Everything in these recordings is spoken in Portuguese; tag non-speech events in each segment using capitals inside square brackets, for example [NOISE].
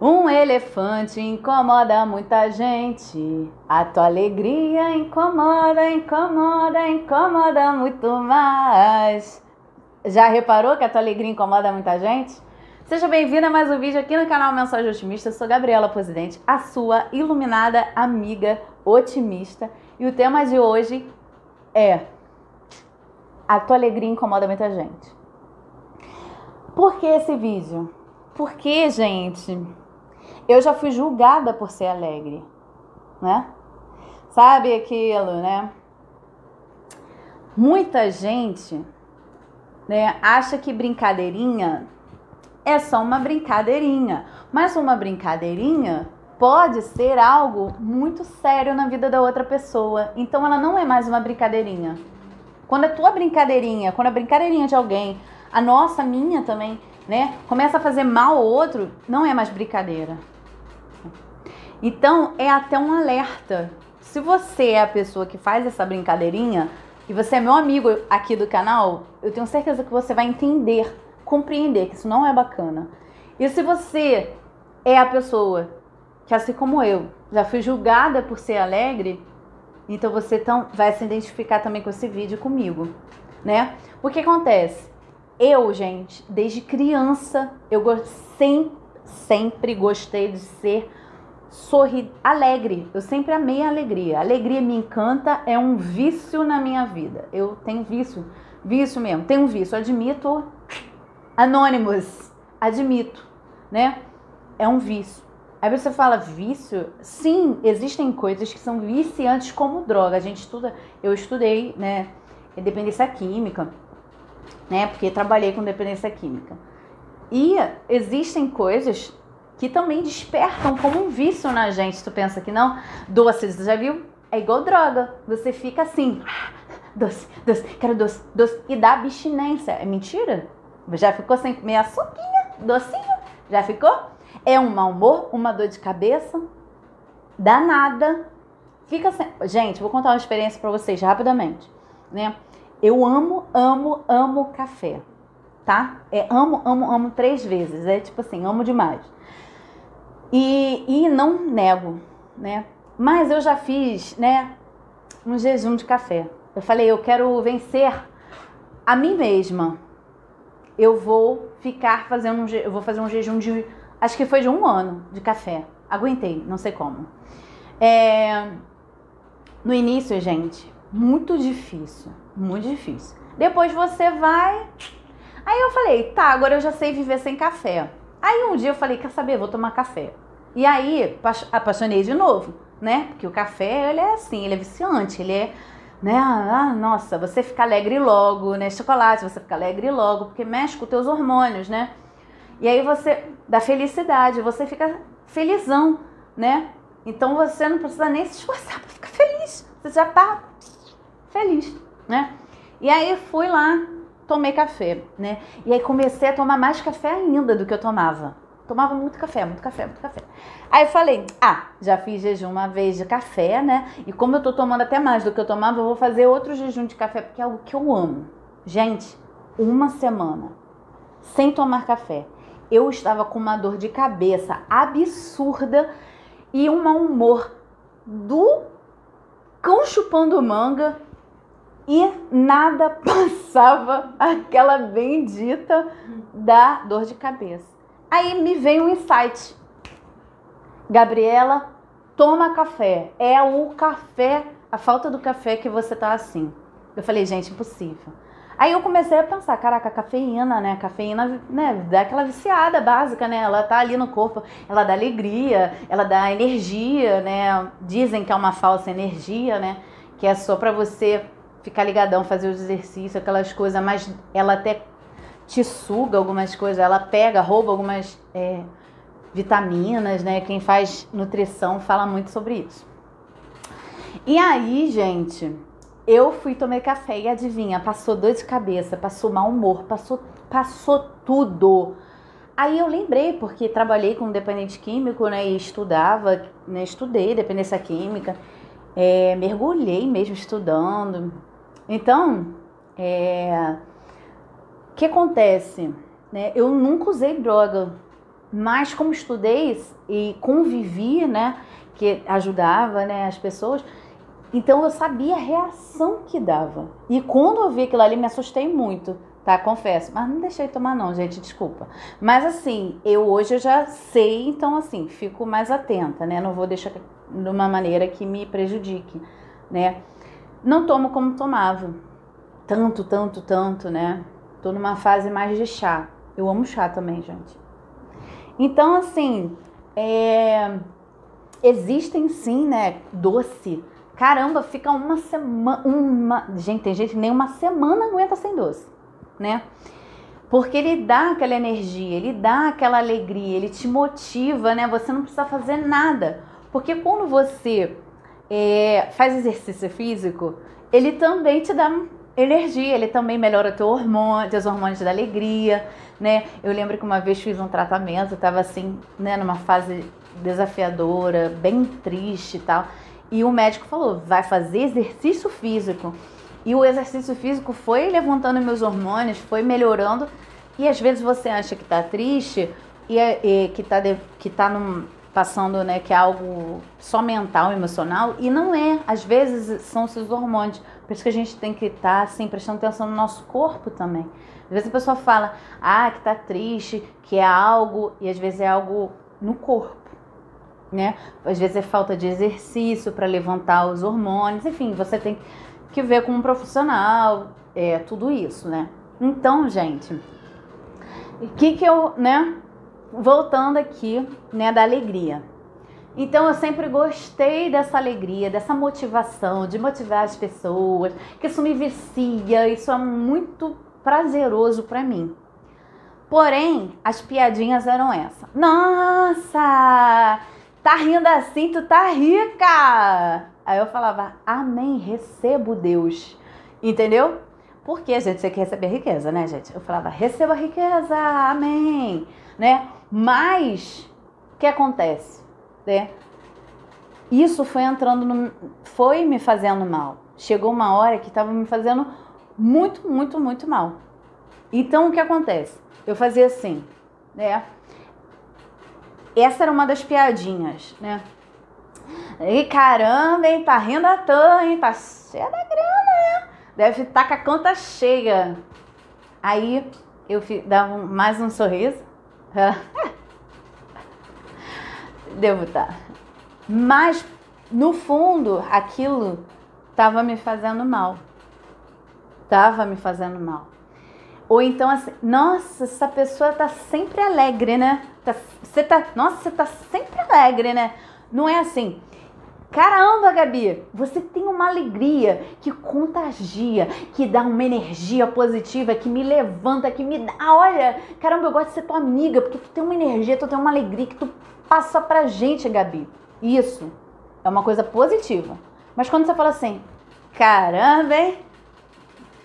Um elefante incomoda muita gente. A tua alegria incomoda, incomoda, incomoda muito mais. Já reparou que a tua alegria incomoda muita gente? Seja bem-vinda a mais um vídeo aqui no canal Mensagem Otimista. Eu sou Gabriela Presidente, a sua iluminada amiga otimista. E o tema de hoje é: A tua alegria incomoda muita gente. Por que esse vídeo? Porque, gente, eu já fui julgada por ser alegre, né? Sabe aquilo, né? Muita gente, né, acha que brincadeirinha é só uma brincadeirinha, mas uma brincadeirinha pode ser algo muito sério na vida da outra pessoa. Então ela não é mais uma brincadeirinha. Quando a tua brincadeirinha, quando a brincadeirinha de alguém, a nossa, minha também, né, começa a fazer mal ao outro, não é mais brincadeira. Então, é até um alerta. Se você é a pessoa que faz essa brincadeirinha e você é meu amigo aqui do canal, eu tenho certeza que você vai entender, compreender que isso não é bacana. E se você é a pessoa que, assim como eu, já fui julgada por ser alegre, então você tão, vai se identificar também com esse vídeo comigo, né? O que acontece? Eu, gente, desde criança, eu sempre, sempre gostei de ser sorri alegre. Eu sempre amei a alegria. A alegria me encanta, é um vício na minha vida. Eu tenho vício, vício mesmo. Tenho um vício, admito. Anônimos, admito, né? É um vício. Aí você fala vício? Sim, existem coisas que são viciantes como droga. A gente estuda, eu estudei, né, dependência química, né, porque trabalhei com dependência química. E existem coisas que também despertam como um vício na gente. Tu pensa que não? Doce, você já viu? É igual droga. Você fica assim, doce, doce, quero doce, doce, e dá abstinência. É mentira? Já ficou sem comer açuquinha, docinho? Já ficou? É um mau humor, uma dor de cabeça, danada. Fica sem... Gente, vou contar uma experiência para vocês rapidamente, né? Eu amo, amo, amo café, tá? É amo, amo, amo três vezes. É tipo assim, amo demais. E, e não nego, né? Mas eu já fiz, né, um jejum de café. Eu falei, eu quero vencer a mim mesma. Eu vou ficar fazendo um, eu vou fazer um jejum de, acho que foi de um ano de café. Aguentei, não sei como. É, no início, gente, muito difícil, muito difícil. Depois você vai. Aí eu falei, tá, agora eu já sei viver sem café. Aí um dia eu falei, quer saber, vou tomar café. E aí apaixonei de novo, né? Porque o café, ele é assim, ele é viciante, ele é, né? Ah, nossa, você fica alegre logo, né? Chocolate, você fica alegre logo, porque mexe com teus hormônios, né? E aí você, da felicidade, você fica felizão, né? Então você não precisa nem se esforçar [LAUGHS] para ficar feliz. Você já tá feliz, né? E aí fui lá, tomei café, né? E aí comecei a tomar mais café ainda do que eu tomava. Tomava muito café, muito café, muito café. Aí eu falei, ah, já fiz jejum uma vez de café, né? E como eu tô tomando até mais do que eu tomava, eu vou fazer outro jejum de café, porque é algo que eu amo. Gente, uma semana sem tomar café. Eu estava com uma dor de cabeça absurda e um mau humor do cão chupando manga e nada [LAUGHS] passava aquela bendita da dor de cabeça. Aí me veio um insight. Gabriela, toma café. É o café, a falta do café que você tá assim. Eu falei, gente, impossível. Aí eu comecei a pensar, caraca, cafeína, né? Cafeína, né, dá aquela viciada básica, né? Ela tá ali no corpo, ela dá alegria, ela dá energia, né? Dizem que é uma falsa energia, né? Que é só para você ficar ligadão, fazer os exercícios, aquelas coisas, mas ela até te suga algumas coisas, ela pega, rouba algumas é, vitaminas, né? Quem faz nutrição fala muito sobre isso. E aí, gente, eu fui tomar café e adivinha, passou dor de cabeça, passou mau humor, passou, passou tudo. Aí eu lembrei, porque trabalhei com dependente químico, né? E estudava, né? Estudei dependência química, é, mergulhei mesmo estudando. Então, é, que acontece? Né? Eu nunca usei droga, Mas como estudei e convivi, né, que ajudava, né, as pessoas, então eu sabia a reação que dava. E quando eu vi aquilo ali, me assustei muito, tá? Confesso. Mas não deixei tomar não, gente, desculpa. Mas assim, eu hoje eu já sei, então assim, fico mais atenta, né? Não vou deixar de uma maneira que me prejudique, né? Não tomo como tomava. Tanto, tanto, tanto, né? Tô numa fase mais de chá. Eu amo chá também, gente. Então, assim, é... existem sim, né? Doce Caramba, fica uma semana. Uma... Gente, tem gente que nem uma semana aguenta sem doce, né? Porque ele dá aquela energia, ele dá aquela alegria, ele te motiva, né? Você não precisa fazer nada. Porque quando você é, faz exercício físico, ele também te dá energia, ele também melhora teu hormônio, teus hormônios da alegria, né? Eu lembro que uma vez fiz um tratamento, tava assim, né, numa fase desafiadora, bem triste e tal. E o médico falou: vai fazer exercício físico. E o exercício físico foi levantando meus hormônios, foi melhorando. E às vezes você acha que tá triste e, é, e que tá, de, que tá num, passando, né, que é algo só mental, emocional. E não é. Às vezes são seus hormônios. Por isso que a gente tem que estar, tá, assim, prestando atenção no nosso corpo também. Às vezes a pessoa fala, ah, que tá triste, que é algo, e às vezes é algo no corpo né? Às vezes é falta de exercício para levantar os hormônios, enfim, você tem que ver com um profissional, é tudo isso, né? Então, gente, o que que eu, né? Voltando aqui, né, da alegria. Então eu sempre gostei dessa alegria, dessa motivação, de motivar as pessoas, que isso me vicia, isso é muito prazeroso para mim. Porém, as piadinhas eram essa. Nossa, tá rindo assim, tu tá rica. Aí eu falava, amém, recebo Deus. Entendeu? Porque gente tem que receber riqueza, né, gente? Eu falava, receba riqueza, amém. Né? Mas, o que acontece? Né? Isso foi entrando no. Foi me fazendo mal. Chegou uma hora que estava me fazendo muito, muito, muito mal. Então, o que acontece? Eu fazia assim, né? Essa era uma das piadinhas, né? E caramba, hein? Tá rindo à toa, hein? Tá cheia da grana, né? Deve estar tá com a conta cheia. Aí eu dava mais um sorriso. [LAUGHS] Devo estar. Tá. Mas no fundo, aquilo tava me fazendo mal. Tava me fazendo mal. Ou então assim, nossa, essa pessoa tá sempre alegre, né? Tá, você tá, nossa, você tá sempre alegre, né? Não é assim. Caramba, Gabi, você tem uma alegria que contagia, que dá uma energia positiva, que me levanta, que me dá. Olha, caramba, eu gosto de ser tua amiga, porque tu tem uma energia, tu tem uma alegria que tu passa pra gente, Gabi. Isso é uma coisa positiva. Mas quando você fala assim, caramba, hein?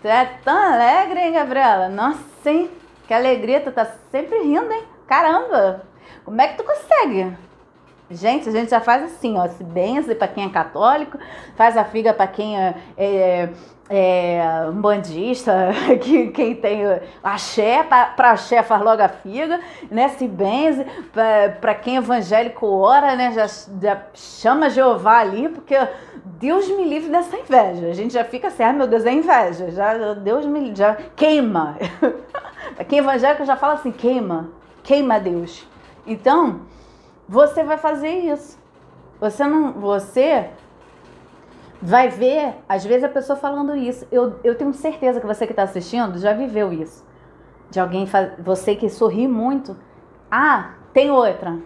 Tu é tão alegre, hein, Gabriela? Nossa, hein? Que alegria, tu tá sempre rindo, hein? Caramba! Como é que tu consegue? Gente, a gente já faz assim, ó, se benze para quem é católico, faz a figa para quem é, é, é um bandista, [LAUGHS] que, quem tem axé, para axé faz logo a figa, né? Se benze, para quem é evangélico ora, né? Já, já chama Jeová ali, porque Deus me livre dessa inveja. A gente já fica assim, ai meu Deus, é inveja. Já, Deus me já queima. [LAUGHS] para quem é evangélico já fala assim, queima, queima Deus. Então, você vai fazer isso. Você não, você vai ver, às vezes a pessoa falando isso. Eu, eu tenho certeza que você que está assistindo já viveu isso. De alguém, você que sorri muito. Ah, tem outra.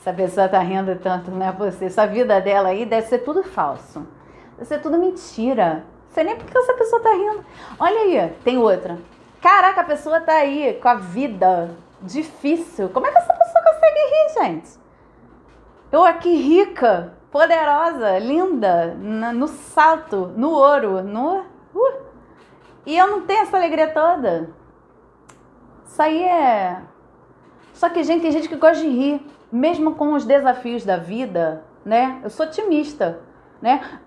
Essa pessoa tá rindo tanto, não é você. Sua vida dela aí deve ser tudo falso. Deve ser tudo mentira. Não sei nem porque essa pessoa tá rindo. Olha aí, tem outra. Caraca, a pessoa tá aí com a vida difícil. Como é que essa pessoa consegue rir, gente? Eu aqui rica, poderosa, linda, no salto, no ouro, no. Uh, e eu não tenho essa alegria toda. Isso aí é. Só que, gente, tem gente que gosta de rir, mesmo com os desafios da vida, né? Eu sou otimista, né?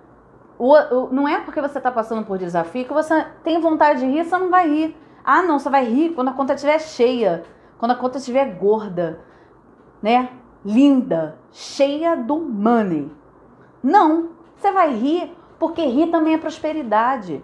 O, o, não é porque você está passando por desafio que você tem vontade de rir, você não vai rir. Ah, não, você vai rir quando a conta estiver cheia, quando a conta estiver gorda, né? Linda, cheia do money. Não, você vai rir porque rir também é prosperidade.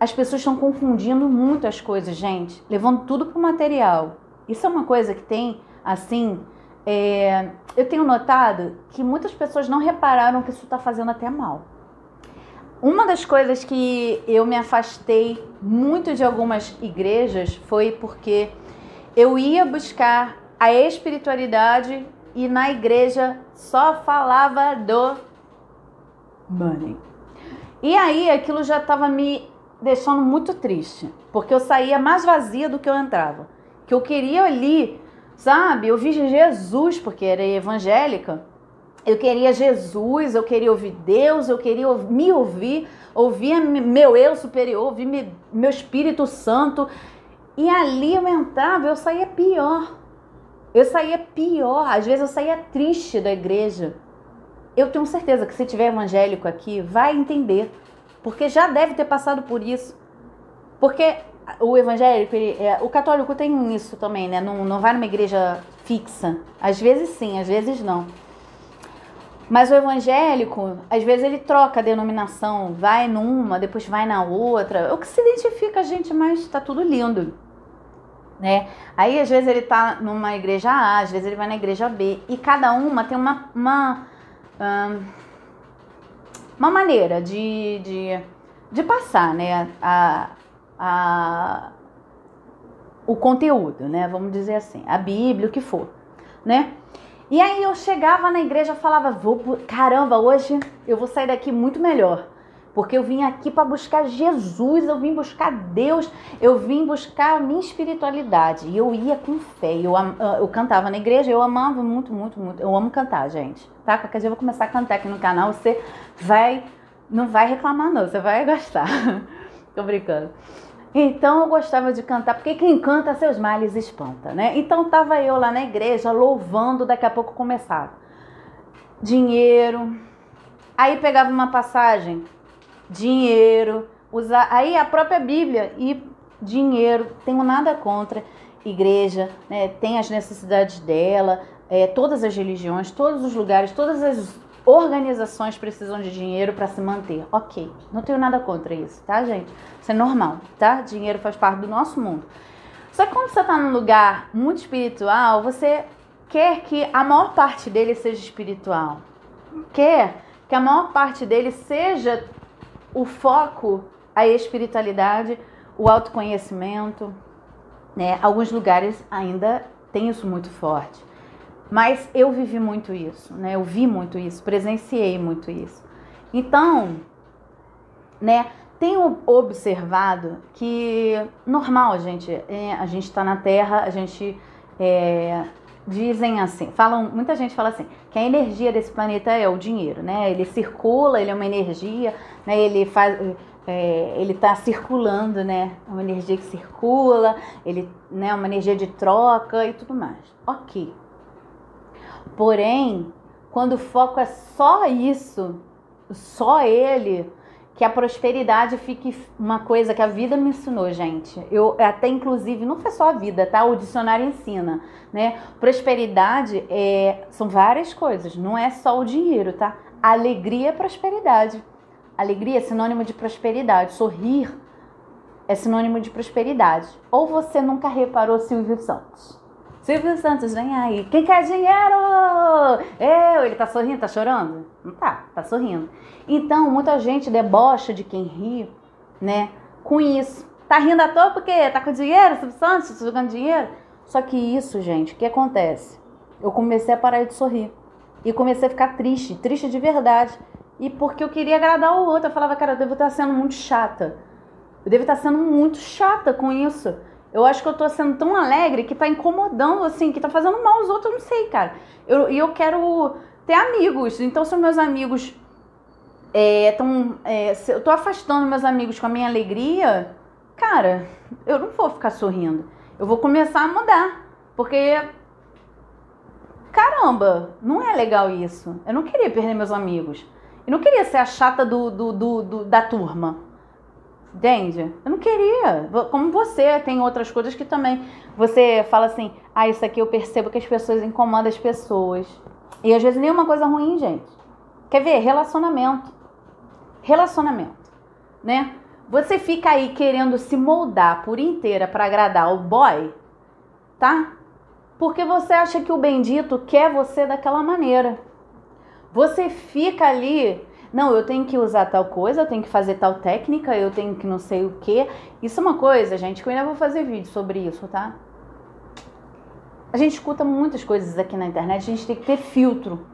As pessoas estão confundindo muito as coisas, gente, levando tudo para o material. Isso é uma coisa que tem, assim, é, eu tenho notado que muitas pessoas não repararam que isso está fazendo até mal. Uma das coisas que eu me afastei muito de algumas igrejas foi porque eu ia buscar a espiritualidade e na igreja só falava do money. E aí aquilo já estava me deixando muito triste, porque eu saía mais vazia do que eu entrava. Que eu queria ali, sabe? Eu vi Jesus, porque era evangélica. Eu queria Jesus, eu queria ouvir Deus, eu queria me ouvir, ouvir meu eu superior, ouvir meu Espírito Santo. E ali eu entrava, eu saía pior. Eu saía pior, às vezes eu saía triste da igreja. Eu tenho certeza que se tiver evangélico aqui, vai entender porque já deve ter passado por isso. Porque o evangélico, ele, é, o católico tem isso também, né? Não, não vai numa igreja fixa. Às vezes sim, às vezes não. Mas o evangélico, às vezes ele troca a denominação, vai numa, depois vai na outra. O que se identifica a gente mais tá tudo lindo. Né? Aí às vezes ele tá numa igreja A, às vezes ele vai na igreja B. E cada uma tem uma, uma uma maneira de, de, de passar né, a, a, o conteúdo, né? Vamos dizer assim, a Bíblia, o que for, né? E aí eu chegava na igreja falava, vou, caramba, hoje eu vou sair daqui muito melhor. Porque eu vim aqui para buscar Jesus, eu vim buscar Deus, eu vim buscar a minha espiritualidade. E eu ia com fé. Eu, eu cantava na igreja, eu amava muito, muito, muito. Eu amo cantar, gente. Tá? Qualquer dia eu vou começar a cantar aqui no canal. Você vai. Não vai reclamar, não. Você vai gostar. [LAUGHS] Tô brincando. Então eu gostava de cantar, porque quem canta seus males espanta, né? Então tava eu lá na igreja louvando, daqui a pouco começava. Dinheiro. Aí pegava uma passagem dinheiro, usar aí a própria Bíblia e dinheiro, tenho nada contra igreja, né? Tem as necessidades dela, é, todas as religiões, todos os lugares, todas as organizações precisam de dinheiro para se manter. Ok, não tenho nada contra isso, tá, gente? Isso é normal, tá? Dinheiro faz parte do nosso mundo. Só que quando você está num lugar muito espiritual, você quer que a maior parte dele seja espiritual. Quer que a maior parte dele seja o foco, a espiritualidade, o autoconhecimento, né? Alguns lugares ainda tem isso muito forte. Mas eu vivi muito isso, né? Eu vi muito isso, presenciei muito isso. Então, né? Tenho observado que normal, gente, é, a gente está na Terra, a gente é, dizem assim, falam, muita gente fala assim, que a energia desse planeta é o dinheiro, né? Ele circula, ele é uma energia, né? Ele faz, é, ele está circulando, né? É uma energia que circula, ele, né? Uma energia de troca e tudo mais. Ok. Porém, quando o foco é só isso, só ele, que a prosperidade fique uma coisa que a vida me ensinou, gente. Eu até inclusive não foi só a vida, tá? O dicionário ensina, né? Prosperidade é são várias coisas, não é só o dinheiro, tá? Alegria é prosperidade. Alegria é sinônimo de prosperidade. Sorrir é sinônimo de prosperidade. Ou você nunca reparou Silvio Santos? Silvio Santos, vem aí. Quem quer dinheiro? Eu. Ele tá sorrindo, tá chorando? Não tá, tá sorrindo. Então, muita gente debocha de quem ri, né? Com isso. Tá rindo à toa porque tá com dinheiro, Santos, tá jogando dinheiro? Só que isso, gente, o que acontece? Eu comecei a parar de sorrir. E comecei a ficar triste, triste de verdade. E porque eu queria agradar o outro. Eu falava, cara, eu devo estar sendo muito chata. Eu devo estar sendo muito chata com isso. Eu acho que eu tô sendo tão alegre que tá incomodando, assim, que tá fazendo mal aos outros, eu não sei, cara. E eu, eu quero ter amigos. Então, se meus amigos é, tão, é, se eu tô afastando meus amigos com a minha alegria, cara, eu não vou ficar sorrindo. Eu vou começar a mudar. Porque, caramba, não é legal isso. Eu não queria perder meus amigos. Eu não queria ser a chata do, do, do, do da turma. Entende? Eu não queria. Como você, tem outras coisas que também você fala assim: ah, isso aqui eu percebo que as pessoas incomodam as pessoas. E às vezes nenhuma coisa ruim, gente. Quer ver? Relacionamento. Relacionamento, né? Você fica aí querendo se moldar por inteira para agradar o boy, tá? Porque você acha que o bendito quer você daquela maneira. Você fica ali não, eu tenho que usar tal coisa, eu tenho que fazer tal técnica, eu tenho que não sei o que. Isso é uma coisa, gente, que eu ainda vou fazer vídeo sobre isso, tá? A gente escuta muitas coisas aqui na internet, a gente tem que ter filtro.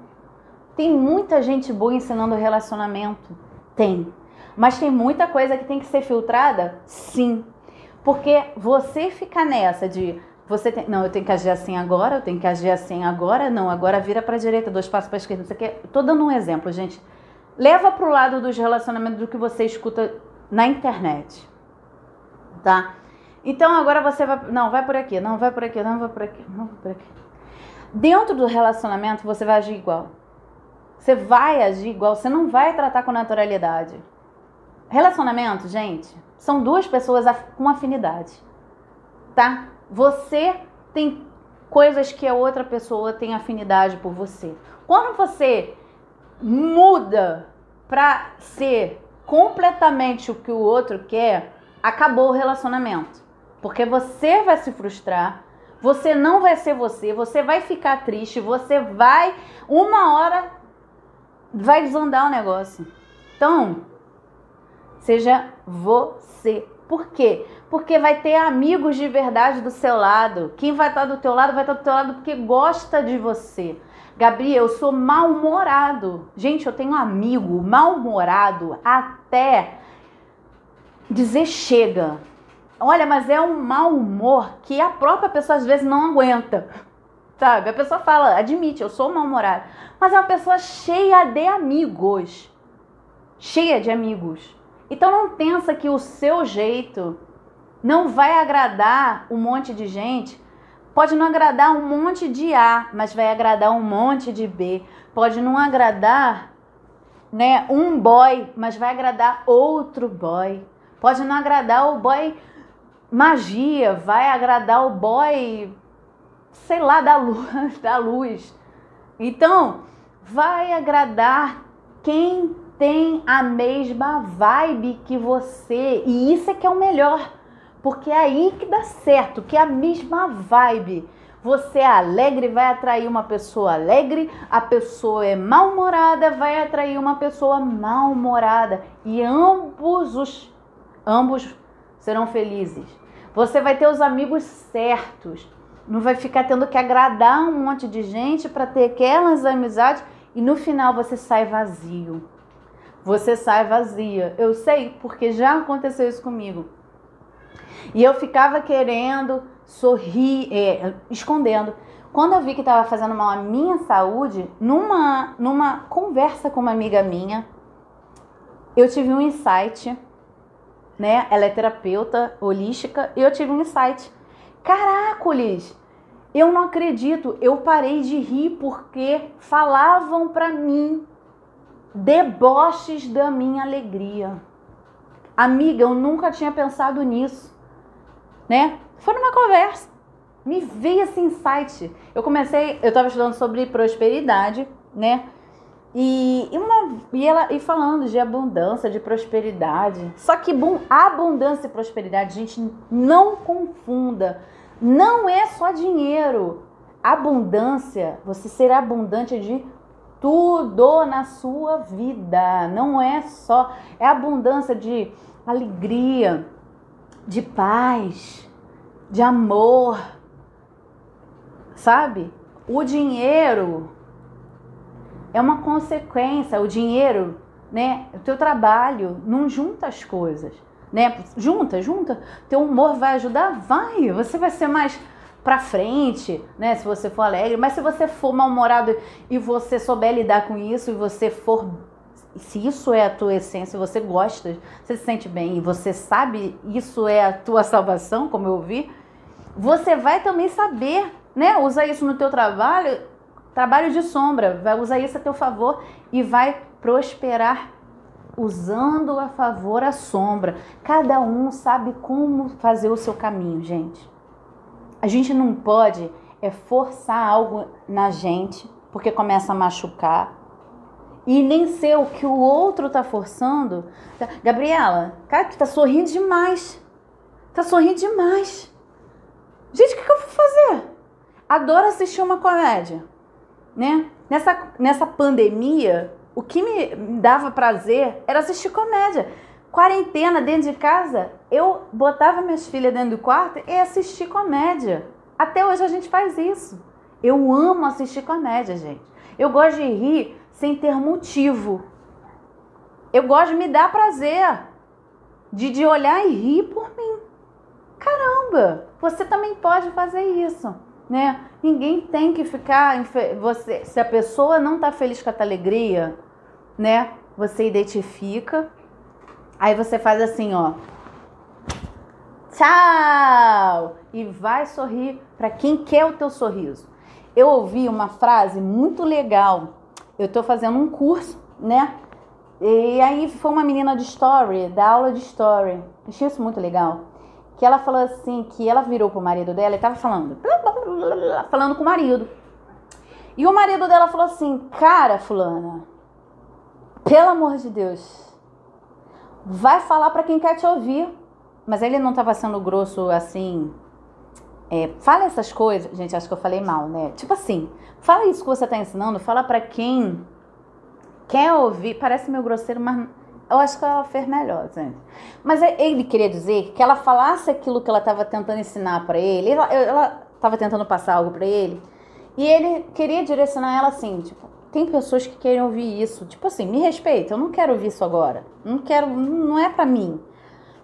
Tem muita gente boa ensinando relacionamento? Tem. Mas tem muita coisa que tem que ser filtrada? Sim. Porque você fica nessa de você tem, não, eu tenho que agir assim agora, eu tenho que agir assim agora, não, agora vira para a direita, dois passos para a esquerda, isso aqui. Tô dando um exemplo, gente leva para o lado dos relacionamentos do que você escuta na internet, tá? Então agora você vai, não, vai por aqui, não vai por aqui, não vai por aqui, não vai por aqui. Dentro do relacionamento você vai agir igual. Você vai agir igual, você não vai tratar com naturalidade. Relacionamento, gente, são duas pessoas com afinidade, tá? Você tem coisas que a outra pessoa tem afinidade por você. Quando você muda para ser completamente o que o outro quer, acabou o relacionamento. Porque você vai se frustrar, você não vai ser você, você vai ficar triste, você vai, uma hora, vai desandar o negócio. Então, seja você. Por quê? Porque vai ter amigos de verdade do seu lado. Quem vai estar do teu lado vai estar do teu lado porque gosta de você. Gabriel, eu sou mal-humorado. Gente, eu tenho amigo mal-humorado até dizer chega. Olha, mas é um mau humor que a própria pessoa às vezes não aguenta. Sabe? A pessoa fala, admite, eu sou mal-humorado. Mas é uma pessoa cheia de amigos. Cheia de amigos. Então não pensa que o seu jeito não vai agradar um monte de gente Pode não agradar um monte de A, mas vai agradar um monte de B. Pode não agradar né, um boy, mas vai agradar outro boy. Pode não agradar o boy magia, vai agradar o boy, sei lá, da luz. [LAUGHS] Da luz. Então, vai agradar quem tem a mesma vibe que você. E isso é que é o melhor. Porque é aí que dá certo, que é a mesma vibe. Você é alegre, vai atrair uma pessoa alegre. A pessoa é mal-humorada, vai atrair uma pessoa mal-humorada. E ambos os ambos serão felizes. Você vai ter os amigos certos. Não vai ficar tendo que agradar um monte de gente para ter aquelas amizades e no final você sai vazio. Você sai vazia. Eu sei porque já aconteceu isso comigo. E eu ficava querendo sorrir, é, escondendo. Quando eu vi que estava fazendo mal à minha saúde, numa, numa conversa com uma amiga minha, eu tive um insight, né? Ela é terapeuta holística e eu tive um insight. Caracoles! Eu não acredito, eu parei de rir porque falavam para mim deboches da minha alegria. Amiga, eu nunca tinha pensado nisso né? Foi numa conversa. Me veio esse insight. Eu comecei, eu estava estudando sobre prosperidade, né? E, e, uma, e ela e falando de abundância, de prosperidade. Só que bom, abundância e prosperidade, gente, não confunda. Não é só dinheiro. Abundância, você ser abundante de tudo na sua vida. Não é só. É abundância de alegria, de paz, de amor. Sabe? O dinheiro é uma consequência, o dinheiro, né? O teu trabalho não junta as coisas, né? Junta, junta. Teu humor vai ajudar? Vai. Você vai ser mais pra frente, né? Se você for alegre, mas se você for mal-humorado e você souber lidar com isso e você for se isso é a tua essência, você gosta, você se sente bem e você sabe isso é a tua salvação, como eu vi, você vai também saber, né, usar isso no teu trabalho, trabalho de sombra, vai usar isso a teu favor e vai prosperar usando a favor a sombra. Cada um sabe como fazer o seu caminho, gente. A gente não pode é forçar algo na gente, porque começa a machucar. E nem ser o que o outro tá forçando. Gabriela, cara, tu tá sorrindo demais. Tá sorrindo demais. Gente, o que, que eu vou fazer? Adoro assistir uma comédia, né? Nessa, nessa pandemia, o que me dava prazer era assistir comédia. Quarentena dentro de casa, eu botava minhas filhas dentro do quarto e assistir comédia. Até hoje a gente faz isso. Eu amo assistir comédia, gente. Eu gosto de rir sem ter motivo. Eu gosto de me dar prazer. De, de olhar e rir por mim. Caramba, você também pode fazer isso, né? Ninguém tem que ficar você, se a pessoa não tá feliz com a tua alegria, né? Você identifica. Aí você faz assim, ó. Tchau! E vai sorrir para quem quer o teu sorriso. Eu ouvi uma frase muito legal. Eu tô fazendo um curso, né? E aí foi uma menina de story, da aula de story. Achei isso muito legal. Que ela falou assim, que ela virou pro marido dela e tava falando, [LAUGHS] falando com o marido. E o marido dela falou assim: "Cara, fulana, pelo amor de Deus, vai falar para quem quer te ouvir. Mas ele não estava sendo grosso assim. É, fala essas coisas. Gente, acho que eu falei mal, né? Tipo assim, fala isso que você está ensinando, fala para quem quer ouvir. Parece meio grosseiro, mas eu acho que ela fez melhor, gente. Mas é, ele queria dizer que ela falasse aquilo que ela estava tentando ensinar para ele. Ela estava tentando passar algo para ele. E ele queria direcionar ela assim, tipo, tem pessoas que querem ouvir isso. Tipo assim, me respeita, eu não quero ouvir isso agora. Não quero, não é para mim.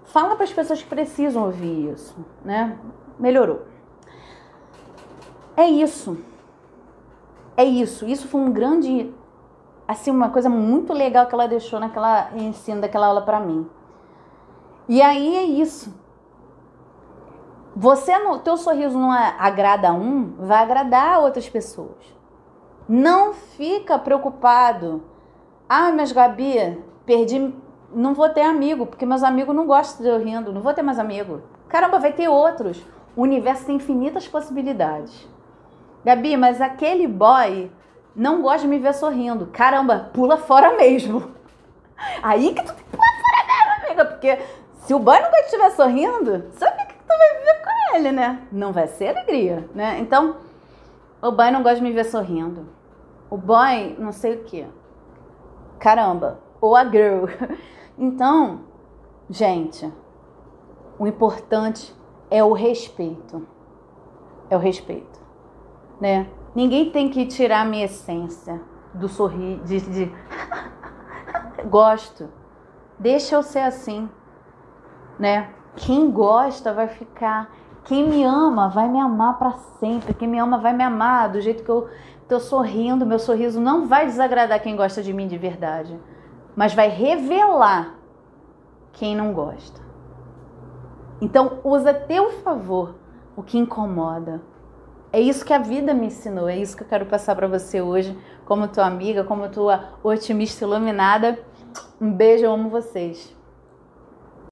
Fala para as pessoas que precisam ouvir isso, né? Melhorou. É isso. É isso. Isso foi um grande assim uma coisa muito legal que ela deixou naquela ensino daquela aula para mim. E aí é isso. Você, no teu sorriso não agrada a um, vai agradar outras pessoas. Não fica preocupado. Ah, mas Gabi, perdi, não vou ter amigo, porque meus amigos não gostam de eu rindo, não vou ter mais amigo. Caramba, vai ter outros. O universo tem infinitas possibilidades. Gabi, mas aquele boy não gosta de me ver sorrindo. Caramba, pula fora mesmo. Aí que tu tem que pular fora mesmo, amiga, porque se o boy não gosta de estiver sorrindo, sabe o que tu vai viver com ele, né? Não vai ser alegria, né? Então, o boy não gosta de me ver sorrindo o boy não sei o que. Caramba, ou a girl. [LAUGHS] Então, gente, o importante é o respeito. É o respeito, né? Ninguém tem que tirar a minha essência do sorrir, de, de... [LAUGHS] gosto. Deixa eu ser assim, né? Quem gosta vai ficar. Quem me ama vai me amar para sempre. Quem me ama vai me amar do jeito que eu Tô sorrindo, meu sorriso não vai desagradar quem gosta de mim de verdade, mas vai revelar quem não gosta. Então, usa a teu favor o que incomoda. É isso que a vida me ensinou, é isso que eu quero passar para você hoje, como tua amiga, como tua otimista iluminada. Um beijo, eu amo vocês.